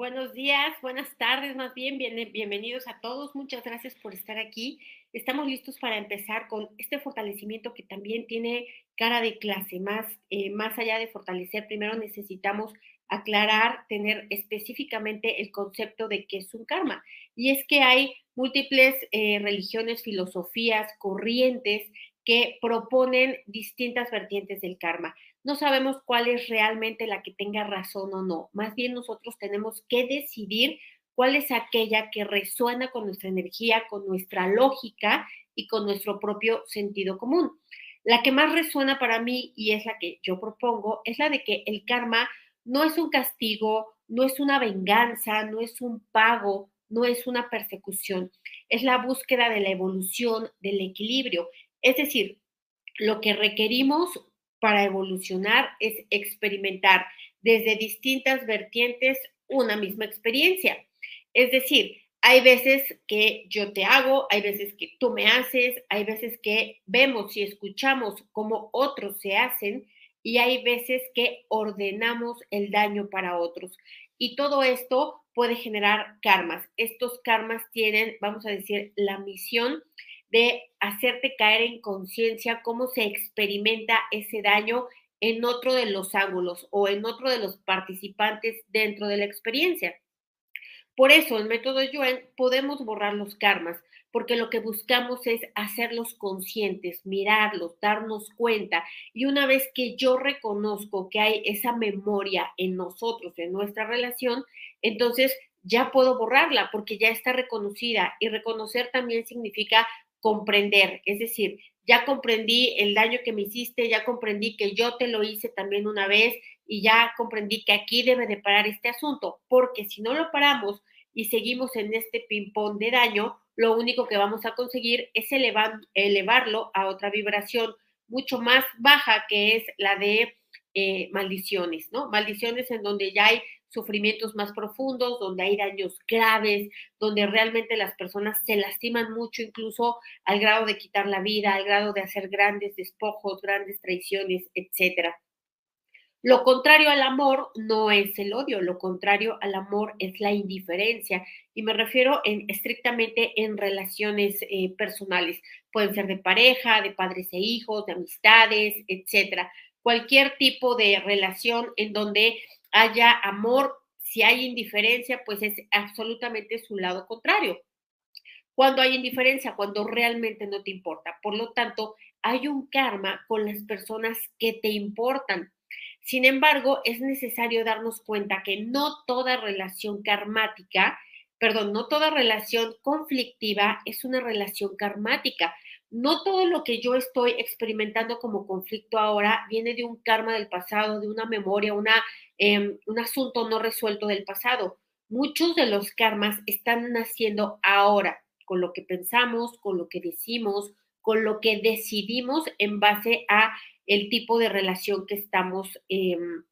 Buenos días, buenas tardes, más bien, bienvenidos a todos. Muchas gracias por estar aquí. Estamos listos para empezar con este fortalecimiento que también tiene cara de clase. Más, eh, más allá de fortalecer, primero necesitamos aclarar, tener específicamente el concepto de qué es un karma. Y es que hay múltiples eh, religiones, filosofías, corrientes que proponen distintas vertientes del karma. No sabemos cuál es realmente la que tenga razón o no. Más bien nosotros tenemos que decidir cuál es aquella que resuena con nuestra energía, con nuestra lógica y con nuestro propio sentido común. La que más resuena para mí y es la que yo propongo es la de que el karma no es un castigo, no es una venganza, no es un pago, no es una persecución, es la búsqueda de la evolución, del equilibrio. Es decir, lo que requerimos para evolucionar es experimentar desde distintas vertientes una misma experiencia. Es decir, hay veces que yo te hago, hay veces que tú me haces, hay veces que vemos y escuchamos cómo otros se hacen y hay veces que ordenamos el daño para otros. Y todo esto puede generar karmas. Estos karmas tienen, vamos a decir, la misión de hacerte caer en conciencia cómo se experimenta ese daño en otro de los ángulos o en otro de los participantes dentro de la experiencia. Por eso, en método Yuen podemos borrar los karmas, porque lo que buscamos es hacerlos conscientes, mirarlos, darnos cuenta. Y una vez que yo reconozco que hay esa memoria en nosotros, en nuestra relación, entonces ya puedo borrarla porque ya está reconocida. Y reconocer también significa comprender, es decir, ya comprendí el daño que me hiciste, ya comprendí que yo te lo hice también una vez y ya comprendí que aquí debe de parar este asunto, porque si no lo paramos y seguimos en este ping-pong de daño, lo único que vamos a conseguir es elevar, elevarlo a otra vibración mucho más baja, que es la de eh, maldiciones, ¿no? Maldiciones en donde ya hay sufrimientos más profundos, donde hay daños graves, donde realmente las personas se lastiman mucho, incluso al grado de quitar la vida, al grado de hacer grandes despojos, grandes traiciones, etcétera. Lo contrario al amor no es el odio, lo contrario al amor es la indiferencia. Y me refiero en, estrictamente en relaciones eh, personales. Pueden ser de pareja, de padres e hijos, de amistades, etcétera. Cualquier tipo de relación en donde haya amor, si hay indiferencia, pues es absolutamente su lado contrario. Cuando hay indiferencia, cuando realmente no te importa. Por lo tanto, hay un karma con las personas que te importan. Sin embargo, es necesario darnos cuenta que no toda relación karmática, perdón, no toda relación conflictiva es una relación karmática. No todo lo que yo estoy experimentando como conflicto ahora viene de un karma del pasado, de una memoria, una Em, un asunto no resuelto del pasado. Muchos de los karmas están naciendo ahora, con lo que pensamos, con lo que decimos, con lo que decidimos en base a el tipo de relación que estamos em,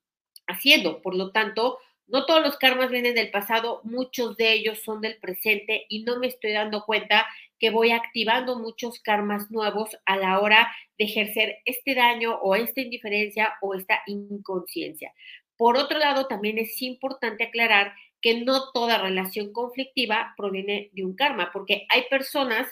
haciendo. Por lo tanto, no todos los karmas vienen del pasado, muchos de ellos son del presente y no me estoy dando cuenta que voy activando muchos karmas nuevos a la hora de ejercer este daño o esta indiferencia o esta inconsciencia. Por otro lado, también es importante aclarar que no toda relación conflictiva proviene de un karma, porque hay personas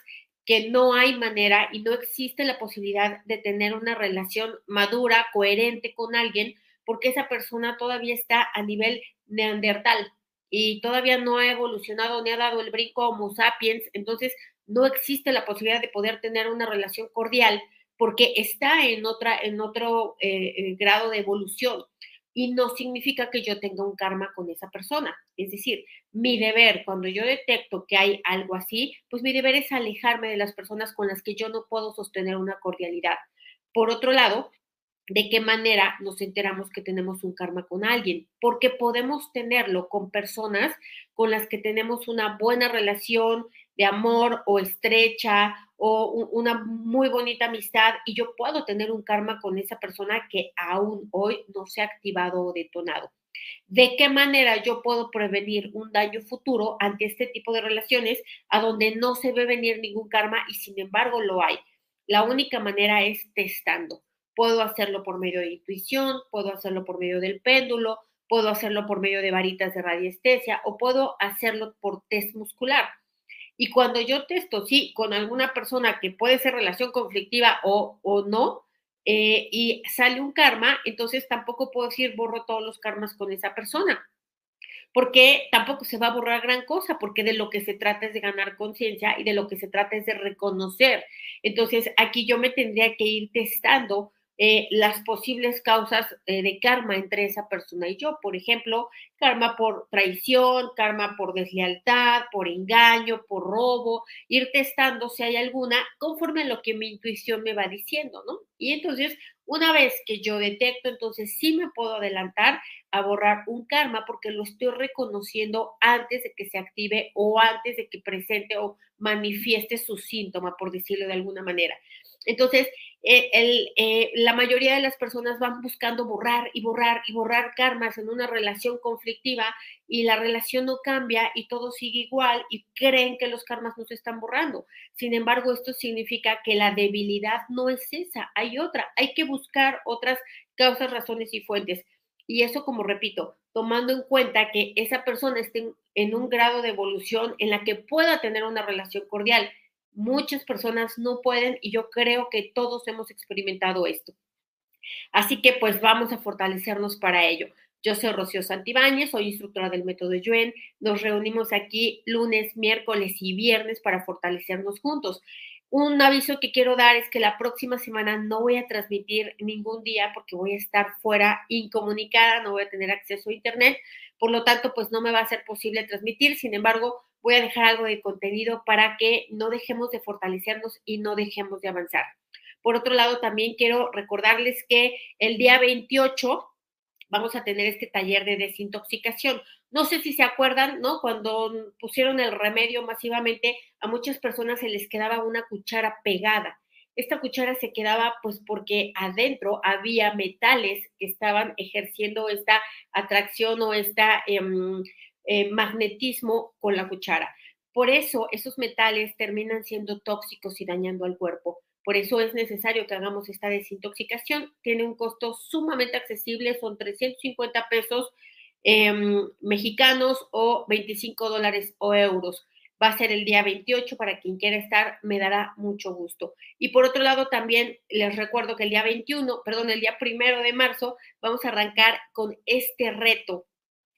que no hay manera y no existe la posibilidad de tener una relación madura, coherente con alguien, porque esa persona todavía está a nivel neandertal y todavía no ha evolucionado ni ha dado el brinco Homo sapiens, entonces no existe la posibilidad de poder tener una relación cordial porque está en otra en otro eh, eh, grado de evolución y no significa que yo tenga un karma con esa persona. Es decir, mi deber, cuando yo detecto que hay algo así, pues mi deber es alejarme de las personas con las que yo no puedo sostener una cordialidad. Por otro lado, ¿de qué manera nos enteramos que tenemos un karma con alguien? Porque podemos tenerlo con personas con las que tenemos una buena relación de amor o estrecha o una muy bonita amistad y yo puedo tener un karma con esa persona que aún hoy no se ha activado o detonado. ¿De qué manera yo puedo prevenir un daño futuro ante este tipo de relaciones a donde no se ve venir ningún karma y sin embargo lo hay? La única manera es testando. Puedo hacerlo por medio de intuición, puedo hacerlo por medio del péndulo, puedo hacerlo por medio de varitas de radiestesia o puedo hacerlo por test muscular. Y cuando yo testo, sí, con alguna persona que puede ser relación conflictiva o, o no, eh, y sale un karma, entonces tampoco puedo decir borro todos los karmas con esa persona, porque tampoco se va a borrar gran cosa, porque de lo que se trata es de ganar conciencia y de lo que se trata es de reconocer. Entonces, aquí yo me tendría que ir testando eh, las posibles causas eh, de karma entre esa persona y yo. Por ejemplo, karma por traición, karma por deslealtad, por engaño, por robo, ir testando si hay alguna conforme a lo que mi intuición me va diciendo, ¿no? Y entonces, una vez que yo detecto, entonces sí me puedo adelantar a borrar un karma porque lo estoy reconociendo antes de que se active o antes de que presente o manifieste su síntoma, por decirlo de alguna manera. Entonces, eh, eh, la mayoría de las personas van buscando borrar y borrar y borrar karmas en una relación conflictiva y la relación no cambia y todo sigue igual y creen que los karmas no se están borrando. Sin embargo, esto significa que la debilidad no es esa, hay otra, hay que buscar otras causas, razones y fuentes. Y eso, como repito, tomando en cuenta que esa persona esté en un grado de evolución en la que pueda tener una relación cordial Muchas personas no pueden y yo creo que todos hemos experimentado esto. Así que pues vamos a fortalecernos para ello. Yo soy Rocío Santibáñez, soy instructora del método Yuen. Nos reunimos aquí lunes, miércoles y viernes para fortalecernos juntos. Un aviso que quiero dar es que la próxima semana no voy a transmitir ningún día porque voy a estar fuera incomunicada, no voy a tener acceso a internet, por lo tanto, pues no me va a ser posible transmitir. Sin embargo, voy a dejar algo de contenido para que no dejemos de fortalecernos y no dejemos de avanzar. Por otro lado, también quiero recordarles que el día 28 vamos a tener este taller de desintoxicación. No sé si se acuerdan, ¿no? Cuando pusieron el remedio masivamente, a muchas personas se les quedaba una cuchara pegada. Esta cuchara se quedaba pues porque adentro había metales que estaban ejerciendo esta atracción o esta em, eh, magnetismo con la cuchara. Por eso esos metales terminan siendo tóxicos y dañando al cuerpo. Por eso es necesario que hagamos esta desintoxicación. Tiene un costo sumamente accesible, son 350 pesos em, mexicanos o 25 dólares o euros. Va a ser el día 28 para quien quiera estar, me dará mucho gusto. Y por otro lado, también les recuerdo que el día 21, perdón, el día primero de marzo, vamos a arrancar con este reto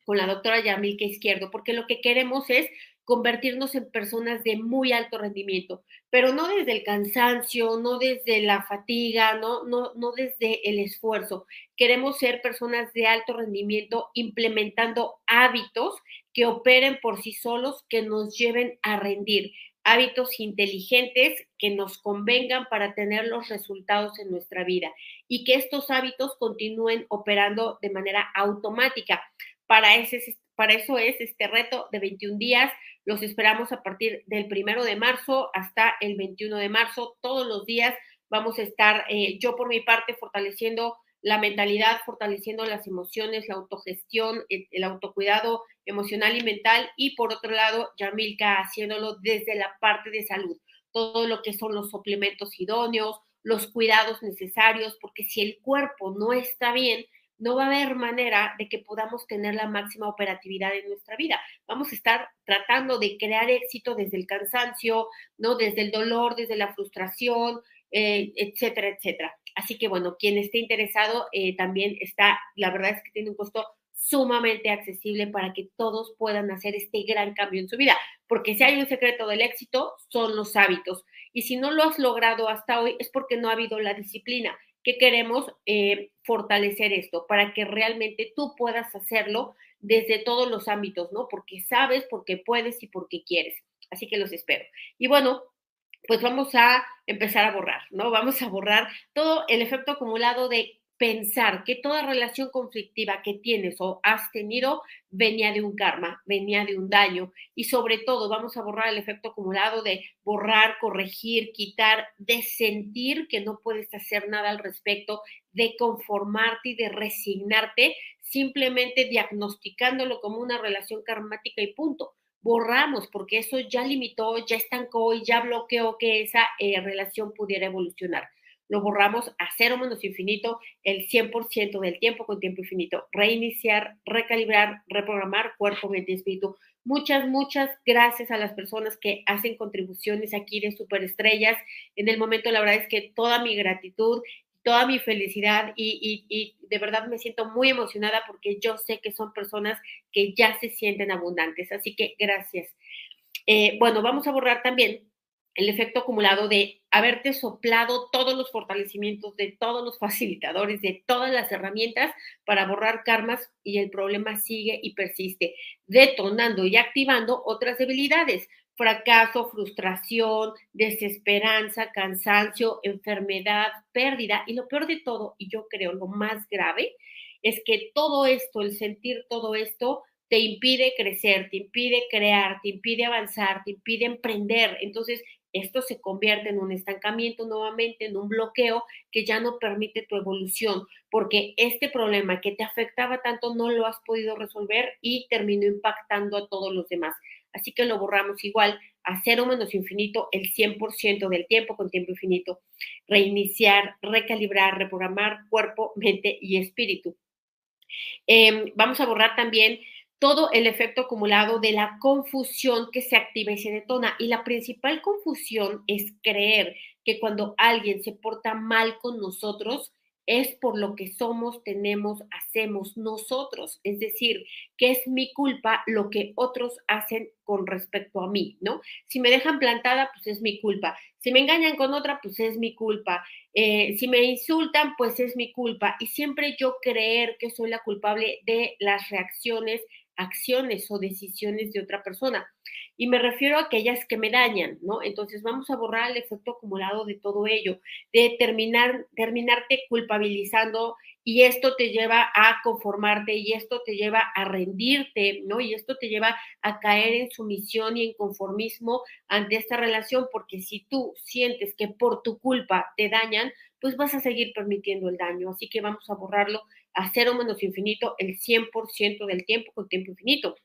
con la doctora Yamilka Izquierdo, porque lo que queremos es convertirnos en personas de muy alto rendimiento, pero no desde el cansancio, no desde la fatiga, no, no, no desde el esfuerzo. Queremos ser personas de alto rendimiento implementando hábitos que operen por sí solos, que nos lleven a rendir, hábitos inteligentes que nos convengan para tener los resultados en nuestra vida y que estos hábitos continúen operando de manera automática. Para, ese, para eso es este reto de 21 días. Los esperamos a partir del primero de marzo hasta el 21 de marzo. Todos los días vamos a estar, eh, yo por mi parte, fortaleciendo la mentalidad, fortaleciendo las emociones, la autogestión, el, el, autocuidado emocional y mental. Y por otro lado, Yamilka haciéndolo desde la parte de salud. Todo lo que son los suplementos idóneos, los cuidados necesarios, porque si el cuerpo no está bien, no va a haber manera de que podamos tener la máxima operatividad en nuestra vida. Vamos a estar tratando de crear éxito desde el cansancio, ¿no? Desde el dolor, desde la frustración, eh, etcétera, etcétera. Así que bueno, quien esté interesado eh, también está, la verdad es que tiene un costo sumamente accesible para que todos puedan hacer este gran cambio en su vida, porque si hay un secreto del éxito, son los hábitos. Y si no lo has logrado hasta hoy, es porque no ha habido la disciplina que queremos eh, fortalecer esto para que realmente tú puedas hacerlo desde todos los ámbitos, ¿no? Porque sabes, porque puedes y porque quieres. Así que los espero. Y bueno, pues vamos a empezar a borrar, ¿no? Vamos a borrar todo el efecto acumulado de pensar que toda relación conflictiva que tienes o has tenido venía de un karma, venía de un daño y sobre todo vamos a borrar el efecto acumulado de borrar, corregir, quitar, de sentir que no puedes hacer nada al respecto, de conformarte y de resignarte simplemente diagnosticándolo como una relación karmática y punto. Borramos porque eso ya limitó, ya estancó y ya bloqueó que esa eh, relación pudiera evolucionar lo borramos a cero menos infinito el 100% del tiempo con tiempo infinito. Reiniciar, recalibrar, reprogramar cuerpo, mente y espíritu. Muchas, muchas gracias a las personas que hacen contribuciones aquí de superestrellas. En el momento, la verdad es que toda mi gratitud, toda mi felicidad y, y, de verdad me siento muy emocionada porque yo sé que son personas que ya se sienten abundantes. Así que gracias. Eh, bueno, vamos a borrar también el efecto acumulado de haberte soplado todos los fortalecimientos de todos los facilitadores, de todas las herramientas para borrar karmas y el problema sigue y persiste, detonando y activando otras debilidades, fracaso, frustración, desesperanza, cansancio, enfermedad, pérdida y lo peor de todo, y yo creo lo más grave, es que todo esto, el sentir todo esto, te impide crecer, te impide crear, te impide avanzar, te impide emprender. Entonces, esto se convierte en un estancamiento nuevamente, en un bloqueo que ya no permite tu evolución, porque este problema que te afectaba tanto no lo has podido resolver y terminó impactando a todos los demás. Así que lo borramos igual a cero menos infinito el 100% del tiempo con tiempo infinito. Reiniciar, recalibrar, reprogramar cuerpo, mente y espíritu. Em, vamos a borrar también todo el efecto acumulado de la confusión que se activa y se detona. Y la principal confusión es creer que cuando alguien se porta mal con nosotros, es por lo que somos, tenemos, hacemos nosotros. Es decir, que es mi culpa lo que otros hacen con respecto a mí, ¿no? Si me dejan plantada, pues es mi culpa. Si me engañan con otra, pues es mi culpa. Eh, si me insultan, pues es mi culpa. Y siempre yo creer que soy la culpable de las reacciones acciones o decisiones de otra persona. Y me refiero a aquellas que me dañan, ¿no? Entonces vamos a borrar el efecto acumulado de todo ello, de terminar, terminarte culpabilizando y esto te lleva a conformarte y esto te lleva a rendirte, ¿no? Y esto te lleva a caer en sumisión y en conformismo ante esta relación, porque si tú sientes que por tu culpa te dañan, pues vas a seguir permitiendo el daño. Así que vamos a borrarlo a cero menos infinito el 100% del tiempo con tiempo infinito.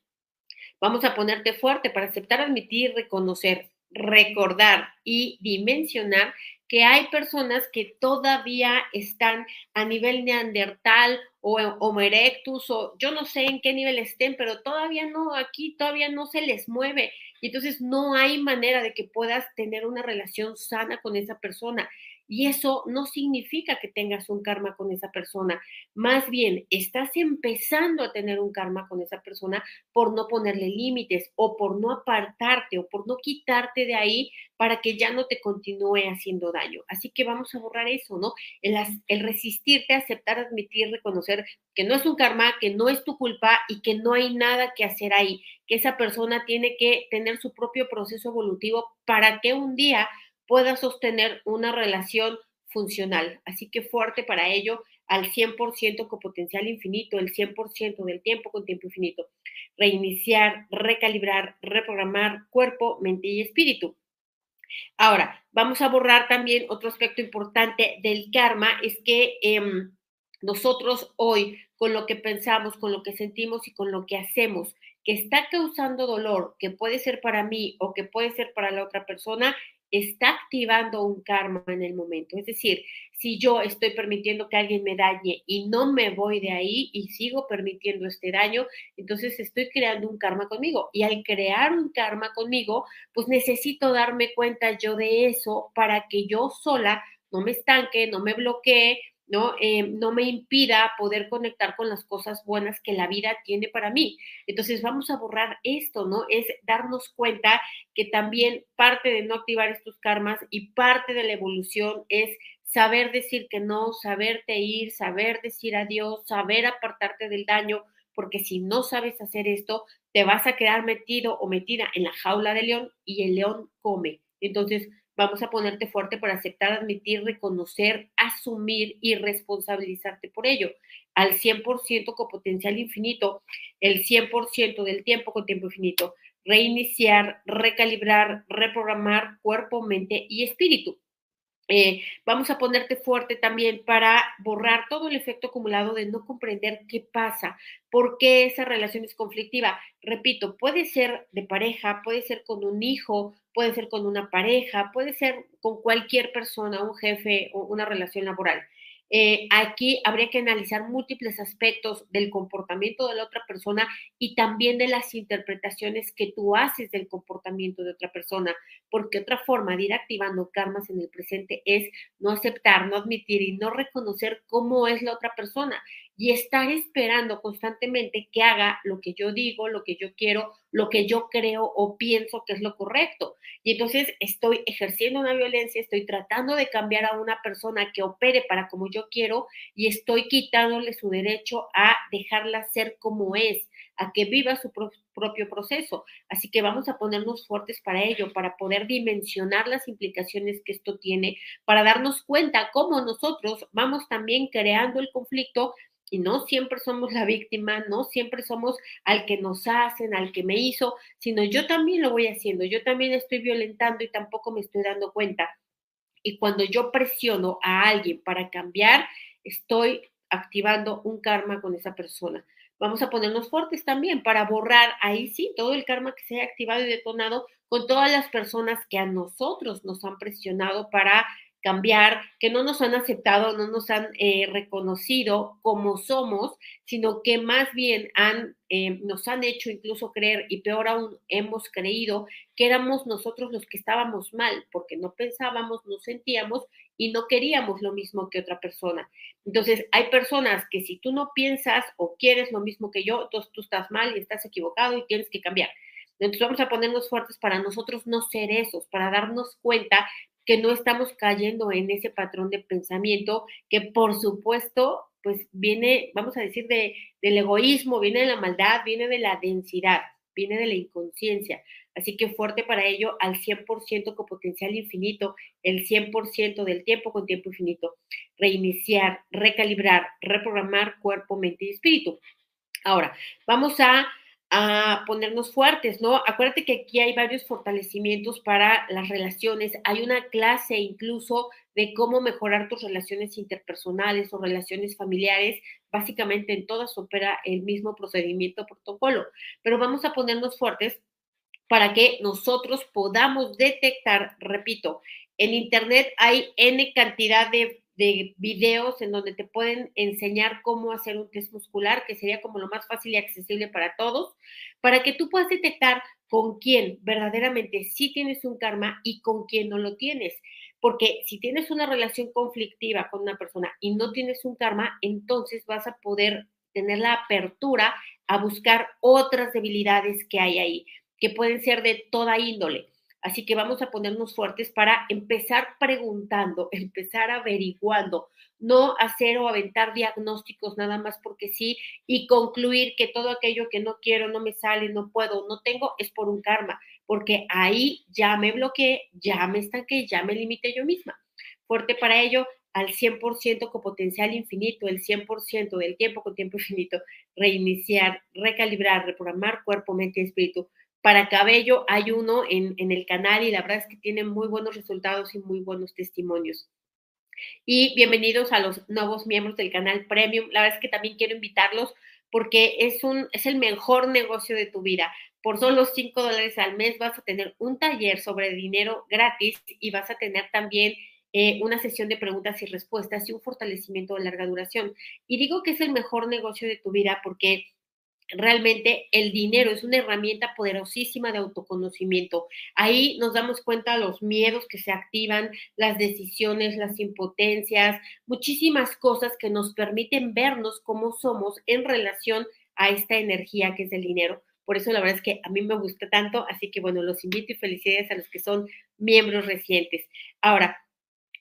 Vamos a ponerte fuerte para aceptar, admitir, reconocer, recordar y dimensionar que hay personas que todavía están a nivel neandertal o Homo erectus o yo no sé en qué nivel estén, pero todavía no, aquí todavía no se les mueve. Y entonces no hay manera de que puedas tener una relación sana con esa persona. Y eso no significa que tengas un karma con esa persona. Más bien, estás empezando a tener un karma con esa persona por no ponerle límites o por no apartarte o por no quitarte de ahí para que ya no te continúe haciendo daño. Así que vamos a borrar eso, ¿no? El, el resistirte, aceptar, admitir, reconocer que no es un karma, que no es tu culpa y que no hay nada que hacer ahí, que esa persona tiene que tener su propio proceso evolutivo para que un día pueda sostener una relación funcional. Así que fuerte para ello al 100% con potencial infinito, el 100% del tiempo con tiempo infinito. Reiniciar, recalibrar, reprogramar cuerpo, mente y espíritu. Ahora, vamos a borrar también otro aspecto importante del karma, es que em, nosotros hoy, con lo que pensamos, con lo que sentimos y con lo que hacemos, que está causando dolor, que puede ser para mí o que puede ser para la otra persona, está activando un karma en el momento. Es decir, si yo estoy permitiendo que alguien me dañe y no me voy de ahí y sigo permitiendo este daño, entonces estoy creando un karma conmigo. Y al crear un karma conmigo, pues necesito darme cuenta yo de eso para que yo sola no me estanque, no me bloquee, ¿no? Eh, no me impida poder conectar con las cosas buenas que la vida tiene para mí. Entonces vamos a borrar esto, ¿no? Es darnos cuenta que también parte de no activar estos karmas y parte de la evolución es saber decir que no, saberte ir, saber decir adiós, saber apartarte del daño, porque si no sabes hacer esto, te vas a quedar metido o metida en la jaula del león y el león come. Entonces, Vamos a ponerte fuerte para aceptar, admitir, reconocer, asumir y responsabilizarte por ello. Al 100% con potencial infinito, el 100% del tiempo con tiempo infinito. Reiniciar, recalibrar, reprogramar cuerpo, mente y espíritu. Eh, vamos a ponerte fuerte también para borrar todo el efecto acumulado de no comprender qué pasa, por qué esa relación es conflictiva. Repito, puede ser de pareja, puede ser con un hijo, puede ser con una pareja, puede ser con cualquier persona, un jefe o una relación laboral. Eh, aquí habría que analizar múltiples aspectos del comportamiento de la otra persona y también de las interpretaciones que tú haces del comportamiento de otra persona, porque otra forma de ir activando karmas en el presente es no aceptar, no admitir y no reconocer cómo es la otra persona y estar esperando constantemente que haga lo que yo digo, lo que yo quiero, lo que yo creo o pienso que es lo correcto. Y entonces estoy ejerciendo una violencia, estoy tratando de cambiar a una persona que opere para como yo quiero y estoy quitándole su derecho a dejarla ser como es, a que viva su propio proceso. Así que vamos a ponernos fuertes para ello, para poder dimensionar las implicaciones que esto tiene, para darnos cuenta cómo nosotros vamos también creando el conflicto y no siempre somos la víctima, no siempre somos al que nos hacen, al que me hizo, sino yo también lo voy haciendo, yo también estoy violentando y tampoco me estoy dando cuenta. Y cuando yo presiono a alguien para cambiar, estoy activando un karma con esa persona. Vamos a ponernos fuertes también para borrar ahí sí todo el karma que se haya activado y detonado con todas las personas que a nosotros nos han presionado para cambiar, que no nos han aceptado, no nos han eh, reconocido como somos, sino que más bien han, eh, nos han hecho incluso creer, y peor aún, hemos creído que éramos nosotros los que estábamos mal, porque no pensábamos, no sentíamos y no queríamos lo mismo que otra persona. Entonces, hay personas que si tú no piensas o quieres lo mismo que yo, entonces tú estás mal y estás equivocado y tienes que cambiar. Entonces vamos a ponernos fuertes para nosotros no ser esos, para darnos cuenta que no estamos cayendo en ese patrón de pensamiento que por supuesto pues viene, vamos a decir, de, del egoísmo, viene de la maldad, viene de la densidad, viene de la inconsciencia. Así que fuerte para ello al 100% con potencial infinito, el 100% del tiempo con tiempo infinito. Reiniciar, recalibrar, reprogramar cuerpo, mente y espíritu. Ahora, vamos a a ponernos fuertes, ¿no? Acuérdate que aquí hay varios fortalecimientos para las relaciones. Hay una clase incluso de cómo mejorar tus relaciones interpersonales o relaciones familiares. Básicamente en todas opera el mismo procedimiento protocolo, pero vamos a ponernos fuertes para que nosotros podamos detectar, repito, en Internet hay N cantidad de de videos en donde te pueden enseñar cómo hacer un test muscular, que sería como lo más fácil y accesible para todos, para que tú puedas detectar con quién verdaderamente sí tienes un karma y con quién no lo tienes. Porque si tienes una relación conflictiva con una persona y no tienes un karma, entonces vas a poder tener la apertura a buscar otras debilidades que hay ahí, que pueden ser de toda índole Así que vamos a ponernos fuertes para empezar preguntando, empezar averiguando, no hacer o aventar diagnósticos nada más porque sí y concluir que todo aquello que no quiero, no me sale, no puedo, no tengo, es por un karma, porque ahí ya me bloqueé, ya me estanqué, ya me limité yo misma. Fuerte para ello, al 100% con potencial infinito, el 100% del tiempo con tiempo infinito, reiniciar, recalibrar, reprogramar cuerpo, mente y espíritu para cabello hay uno en, el canal y la verdad es que tiene muy buenos resultados y muy buenos testimonios. Y bienvenidos a los nuevos miembros del canal Premium. La verdad es que también quiero invitarlos porque es, el mejor negocio de tu vida. Por solo 5 dólares al mes vas a tener un taller sobre dinero gratis y vas a tener también eh, una sesión de preguntas y respuestas y un fortalecimiento de larga duración. Y digo que es el mejor negocio de tu vida porque realmente el dinero es una herramienta poderosísima de autoconocimiento. Ahí nos damos cuenta los miedos que se activan, las decisiones, las impotencias, muchísimas cosas que nos permiten vernos como somos en relación a esta energía que es el dinero. Por eso la verdad es que a mí me gusta tanto, así que bueno, los invito y felicidades a los que son miembros recientes. Ahora,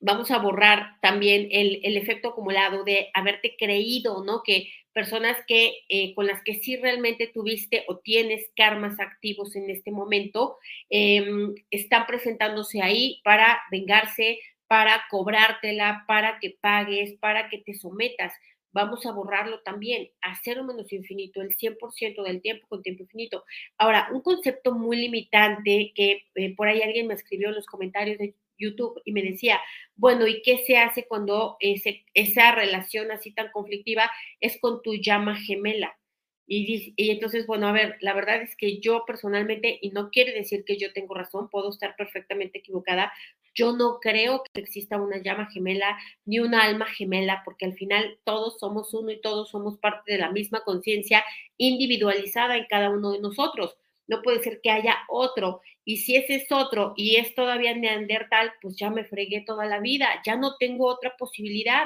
vamos a borrar también el, el efecto acumulado de haberte creído, ¿no? Que personas que eh, con las que sí realmente tuviste o tienes karmas activos en este momento, em, están presentándose ahí para vengarse, para cobrártela, para que pagues, para que te sometas. Vamos a borrarlo también, a cero menos infinito, el 100% del tiempo con tiempo infinito. Ahora, un concepto muy limitante que eh, por ahí alguien me escribió en los comentarios de, YouTube y me decía, bueno, ¿y qué se hace cuando ese, esa relación así tan conflictiva es con tu llama gemela? Y, y, entonces, bueno, a ver, la verdad es que yo personalmente, y no quiere decir que yo tengo razón, puedo estar perfectamente equivocada, yo no creo que exista una llama gemela ni una alma gemela, porque al final todos somos uno y todos somos parte de la misma conciencia individualizada en cada uno de nosotros. No puede ser que haya otro. Y si ese es otro y es todavía neandertal, pues ya me fregué toda la vida, ya no tengo otra posibilidad.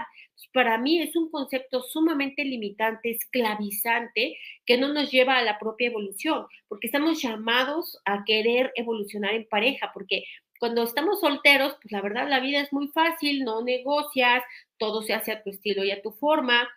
Para mí es un concepto sumamente limitante, esclavizante, que no nos lleva a la propia evolución, porque estamos llamados a querer evolucionar en pareja, porque cuando estamos solteros, pues la verdad la vida es muy fácil, no negocias, todo se hace a tu estilo y a tu forma,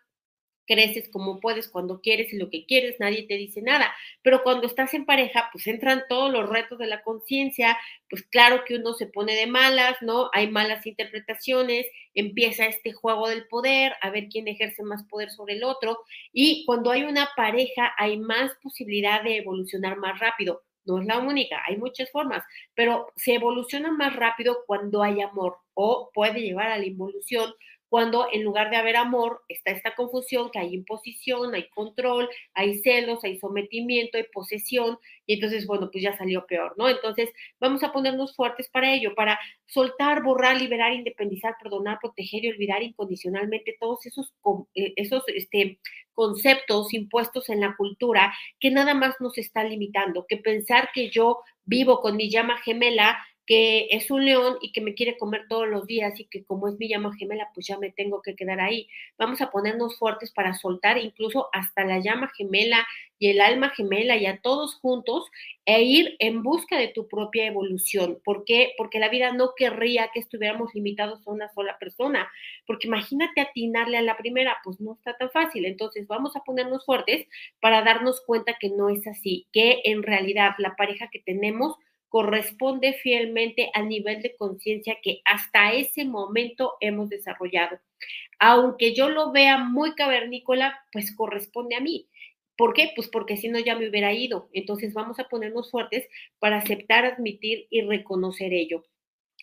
creces como puedes, cuando quieres y lo que quieres, nadie te dice nada. Pero cuando estás en pareja, pues entran todos los retos de la conciencia, pues claro que uno se pone de malas, ¿no? Hay malas interpretaciones, empieza este juego del poder, a ver quién ejerce más poder sobre el otro, y cuando hay una pareja hay más posibilidad de evolucionar más rápido. No es la única, hay muchas formas, pero se evoluciona más rápido cuando hay amor o puede llevar a la involución cuando en lugar de haber amor está esta confusión, que hay imposición, hay control, hay celos, hay sometimiento, hay posesión, y entonces, bueno, pues ya salió peor, ¿no? Entonces, vamos a ponernos fuertes para ello, para soltar, borrar, liberar, independizar, perdonar, proteger y olvidar incondicionalmente todos esos, eh, esos este, conceptos impuestos en la cultura que nada más nos está limitando, que pensar que yo vivo con mi llama gemela que es un león y que me quiere comer todos los días y que como es mi llama gemela, pues ya me tengo que quedar ahí. Vamos a ponernos fuertes para soltar incluso hasta la llama gemela y el alma gemela y a todos juntos e ir en busca de tu propia evolución. ¿Por qué? Porque la vida no querría que estuviéramos limitados a una sola persona, porque imagínate atinarle a la primera, pues no está tan fácil. Entonces vamos a ponernos fuertes para darnos cuenta que no es así, que en realidad la pareja que tenemos corresponde fielmente al nivel de conciencia que hasta ese momento hemos desarrollado. Aunque yo lo vea muy cavernícola, pues corresponde a mí. ¿Por qué? Pues porque si no ya me hubiera ido. Entonces vamos a ponernos fuertes para aceptar, admitir y reconocer ello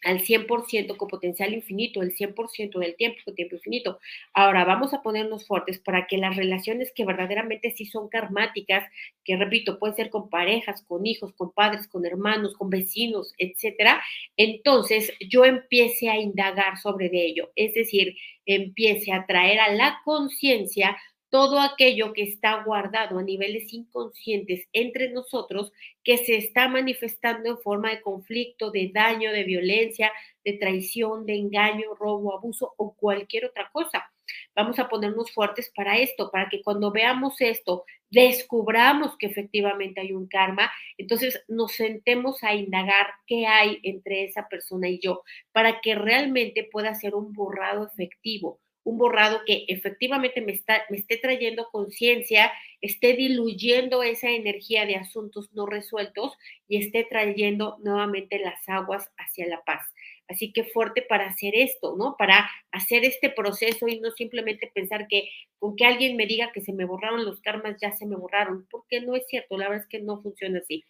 al 100% con potencial infinito, el 100% del tiempo con tiempo infinito. Ahora vamos a ponernos fuertes para que las relaciones que verdaderamente sí son karmáticas, que repito, pueden ser con parejas, con hijos, con padres, con hermanos, con vecinos, etcétera, entonces yo empiece a indagar sobre ello, es decir, empiece a traer a la conciencia todo aquello que está guardado a niveles inconscientes entre nosotros, que se está manifestando en forma de conflicto, de daño, de violencia, de traición, de engaño, robo, abuso o cualquier otra cosa. Vamos a ponernos fuertes para esto, para que cuando veamos esto, descubramos que efectivamente hay un karma, entonces nos sentemos a indagar qué hay entre esa persona y yo, para que realmente pueda ser un borrado efectivo un borrado que efectivamente me, está, me esté trayendo conciencia, esté diluyendo esa energía de asuntos no resueltos y esté trayendo nuevamente las aguas hacia la paz. Así que fuerte para hacer esto, ¿no? Para hacer este proceso y no simplemente pensar que con que alguien me diga que se me borraron los karmas, ya se me borraron, porque no es cierto, la verdad es que no funciona así.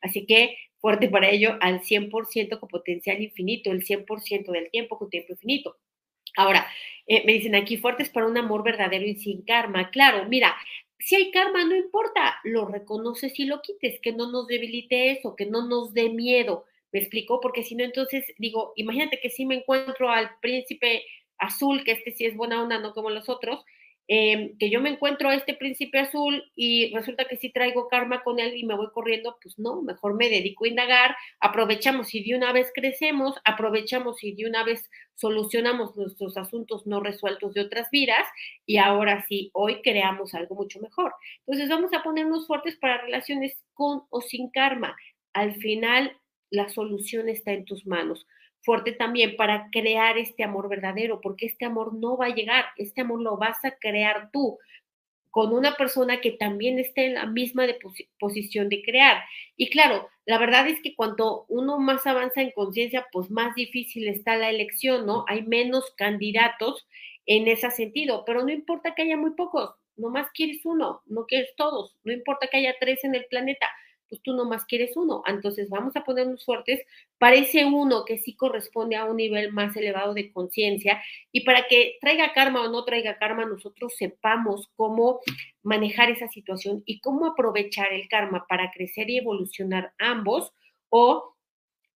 Así que fuerte para ello al 100% con potencial infinito, el 100% del tiempo con tiempo infinito. Ahora, eh, me dicen aquí fuertes para un amor verdadero y sin karma. Claro, mira, si hay karma, no importa, lo reconoces y lo quites, que no nos debilite eso, que no nos dé miedo. ¿Me explico? Porque si no, entonces digo, imagínate que si me encuentro al príncipe azul, que este sí es buena onda, no como los otros, Em, que yo me encuentro a este príncipe azul y resulta que sí traigo karma con él y me voy corriendo, pues no, mejor me dedico a indagar, aprovechamos y de una vez crecemos, aprovechamos y de una vez solucionamos nuestros asuntos no resueltos de otras vidas y ahora sí, hoy creamos algo mucho mejor. Entonces vamos a ponernos fuertes para relaciones con o sin karma. Al final, la solución está en tus manos fuerte también para crear este amor verdadero, porque este amor no va a llegar, este amor lo vas a crear tú con una persona que también esté en la misma posición de crear. Y claro, la verdad es que cuanto uno más avanza en conciencia, pues más difícil está la elección, ¿no? Hay menos candidatos en ese sentido, pero no importa que haya muy pocos, nomás quieres uno, no quieres todos, no importa que haya tres en el planeta, pues tú nomás quieres uno. Entonces vamos a ponernos fuertes para ese uno que sí corresponde a un nivel más elevado de conciencia y para que traiga karma o no traiga karma, nosotros sepamos cómo manejar esa situación y cómo aprovechar el karma para crecer y evolucionar ambos o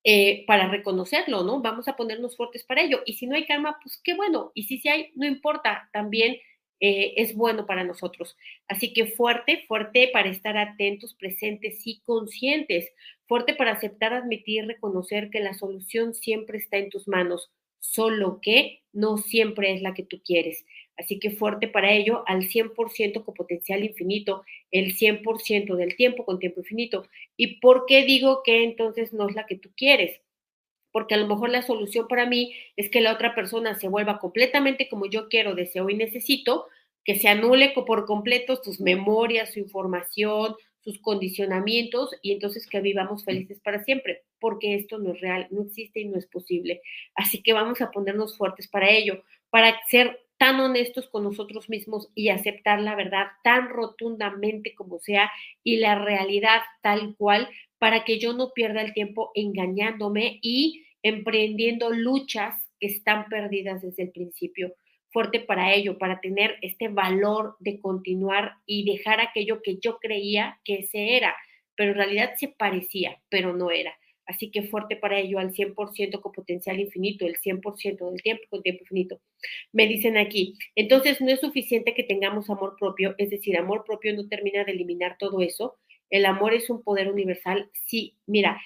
eh, para reconocerlo, ¿no? Vamos a ponernos fuertes para ello. Y si no hay karma, pues qué bueno. Y si sí hay, no importa, también eh, es bueno para nosotros. Así que fuerte, fuerte para estar atentos, presentes y conscientes. Fuerte para aceptar, admitir, reconocer que la solución siempre está en tus manos, solo que no siempre es la que tú quieres. Así que fuerte para ello al 100% con potencial infinito, el 100% del tiempo con tiempo infinito. ¿Y por qué digo que entonces no es la que tú quieres? Porque a lo mejor la solución para mí es que la otra persona se vuelva completamente como yo quiero, deseo y necesito, que se anule por completo sus memorias, su información, sus condicionamientos y entonces que vivamos felices para siempre, porque esto no es real, no existe y no es posible. Así que vamos a ponernos fuertes para ello, para ser tan honestos con nosotros mismos y aceptar la verdad tan rotundamente como sea y la realidad tal cual para que yo no pierda el tiempo engañándome y emprendiendo luchas que están perdidas desde el principio. Fuerte para ello, para tener este valor de continuar y dejar aquello que yo creía que ese era, pero en realidad se parecía, pero no era. Así que fuerte para ello al 100% con potencial infinito, el 100% del tiempo con tiempo infinito. Me dicen aquí, entonces no es suficiente que tengamos amor propio, es decir, amor propio no termina de eliminar todo eso. El amor es un poder universal. Sí, mira,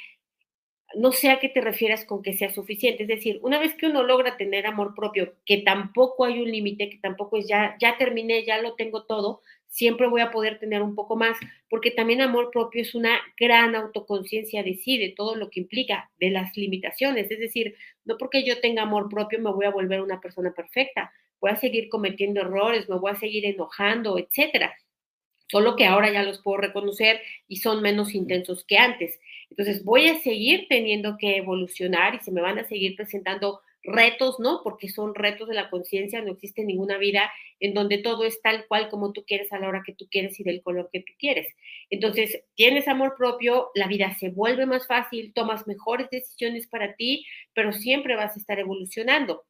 no sé a qué te refieras con que sea suficiente. Es decir, una vez que uno logra tener amor propio, que tampoco hay un límite, que tampoco es ya, ya terminé, ya lo tengo todo, siempre voy a poder tener un poco más, porque también amor propio es una gran autoconciencia de sí, de todo lo que implica, de las limitaciones. Es decir, no porque yo tenga amor propio me voy a volver una persona perfecta, voy a seguir cometiendo errores, me voy a seguir enojando, etcétera. Solo que ahora ya los puedo reconocer y son menos intensos que antes. Entonces voy a seguir teniendo que evolucionar y se me van a seguir presentando retos, ¿no? Porque son retos de la conciencia, no existe ninguna vida en donde todo es tal cual como tú quieres a la hora que tú quieres y del color que tú quieres. Entonces, tienes amor propio, la vida se vuelve más fácil, tomas mejores decisiones para ti, pero siempre vas a estar evolucionando.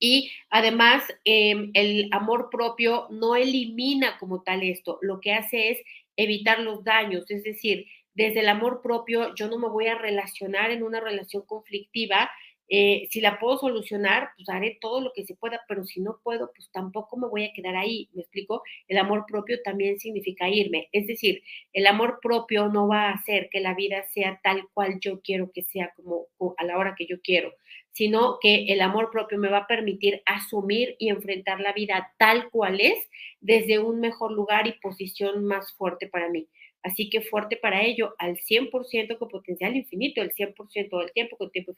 Y además, em, el amor propio no elimina como tal esto, lo que hace es evitar los daños, es decir, desde el amor propio yo no me voy a relacionar en una relación conflictiva eh, si la puedo solucionar, pues haré todo lo que se pueda, pero si no puedo, pues tampoco me voy a quedar ahí. ¿Me explico? El amor propio también significa irme. Es decir, el amor propio no va a hacer que la vida sea tal cual yo quiero que sea, como a la hora que yo quiero, sino que el amor propio me va a permitir asumir y enfrentar la vida tal cual es desde un mejor lugar y posición más fuerte para mí. Así que fuerte para ello, al 100% con potencial infinito, el 100% del tiempo con tiempo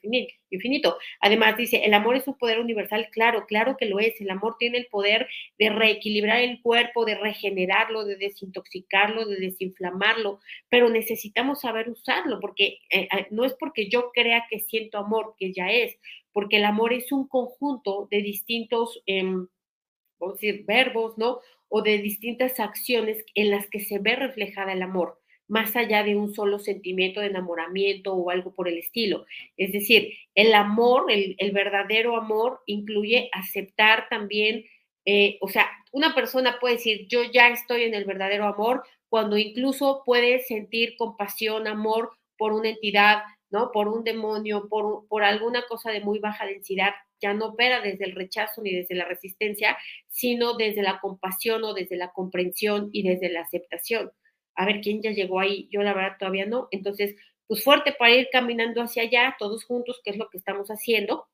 infinito. Además dice, el amor es un poder universal, claro, claro que lo es. El amor tiene el poder de reequilibrar el cuerpo, de regenerarlo, de desintoxicarlo, de desinflamarlo, pero necesitamos saber usarlo, porque eh, eh, no es porque yo crea que siento amor, que ya es, porque el amor es un conjunto de distintos... Em, vamos a decir, verbos, ¿no? O de distintas acciones en las que se ve reflejada el amor, más allá de un solo sentimiento de enamoramiento o algo por el estilo. Es decir, el amor, el, verdadero amor, incluye aceptar también, eh, o sea, una persona puede decir, yo ya estoy en el verdadero amor, cuando incluso puede sentir compasión, amor por una entidad, ¿no? Por un demonio, por, por alguna cosa de muy baja densidad, ya no opera desde el rechazo ni desde la resistencia, sino desde la compasión o desde la comprensión y desde la aceptación. A ver quién ya llegó ahí, yo la verdad todavía no. Entonces, pues fuerte para ir caminando hacia allá, todos juntos, que es lo que estamos haciendo,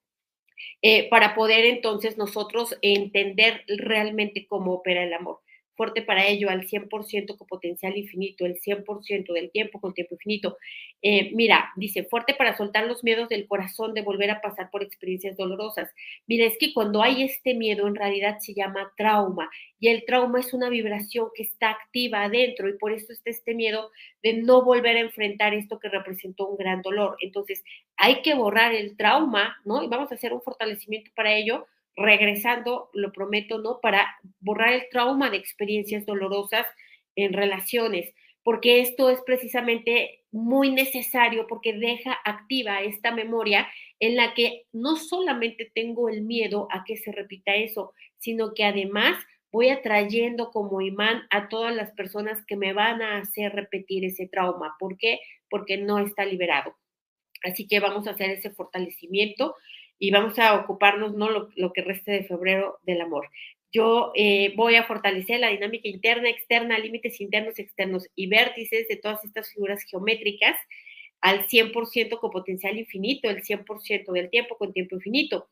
eh, para poder entonces nosotros entender realmente cómo opera el amor fuerte para ello al 100% con potencial infinito, el 100% del tiempo con tiempo infinito. Eh, mira, dice, fuerte para soltar los miedos del corazón de volver a pasar por experiencias dolorosas. Mira, es que cuando hay este miedo en realidad se llama trauma y el trauma es una vibración que está activa adentro y por eso está este miedo de no volver a enfrentar esto que representó un gran dolor. Entonces, hay que borrar el trauma, ¿no? Y vamos a hacer un fortalecimiento para ello regresando, lo prometo, ¿no? Para borrar el trauma de experiencias dolorosas en relaciones. porque esto es precisamente muy necesario porque deja activa esta memoria en la que no solamente tengo el miedo a que se repita eso, sino que además voy atrayendo como imán a todas las personas que me van a hacer repetir ese trauma. ¿Por qué? Porque no está liberado. Así que vamos a hacer ese fortalecimiento y vamos a ocuparnos, no lo, que reste de febrero, del amor. Yo eh, voy a fortalecer la dinámica interna, externa, límites internos, externos y vértices de todas estas figuras geométricas al 100% con potencial infinito, el 100% del tiempo con tiempo infinito.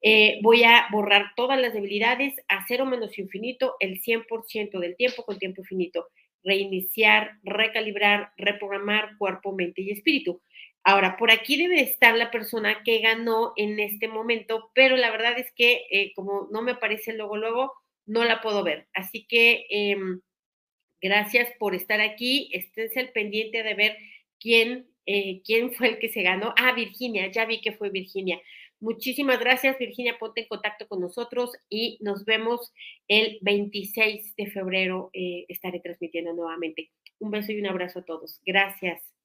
Eh, voy a borrar todas las debilidades a cero menos infinito, el 100% del tiempo con tiempo infinito. Reiniciar, recalibrar, reprogramar cuerpo, mente y espíritu. Ahora, por aquí debe estar la persona que ganó en este momento, pero la verdad es que eh, como no me aparece luego, luego, no la puedo ver. Así que em, gracias por estar aquí. Esténse al pendiente de ver quién, eh, quién fue el que se ganó. Ah, Virginia, ya vi que fue Virginia. Muchísimas gracias, Virginia. Ponte en contacto con nosotros y nos vemos el 26 de febrero. Eh, estaré transmitiendo nuevamente. Un beso y un abrazo a todos. Gracias.